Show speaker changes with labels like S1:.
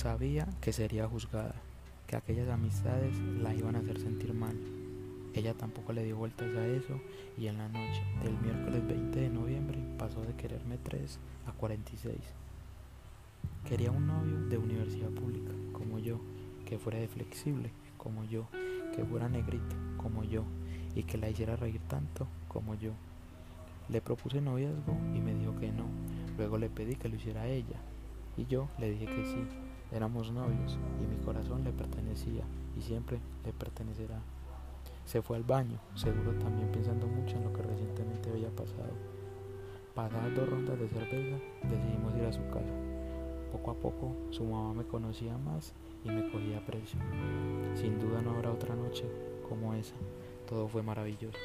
S1: sabía que sería juzgada, que aquellas amistades la iban a hacer sentir mal. Ella tampoco le dio vueltas a eso y en la noche del miércoles 20 de noviembre pasó de quererme 3 a 46. Quería un novio de universidad pública como yo, que fuera de flexible como yo, que fuera negrito como yo y que la hiciera reír tanto como yo. Le propuse noviazgo y me dijo que no. Luego le pedí que lo hiciera ella y yo le dije que sí. Éramos novios y mi corazón le pertenecía y siempre le pertenecerá. Se fue al baño, seguro también pensando mucho en lo que recientemente había pasado. Pasadas dos rondas de cerveza, decidimos ir a su casa. Poco a poco su mamá me conocía más y me cogía precio. Sin duda no habrá otra noche como esa. Todo fue maravilloso.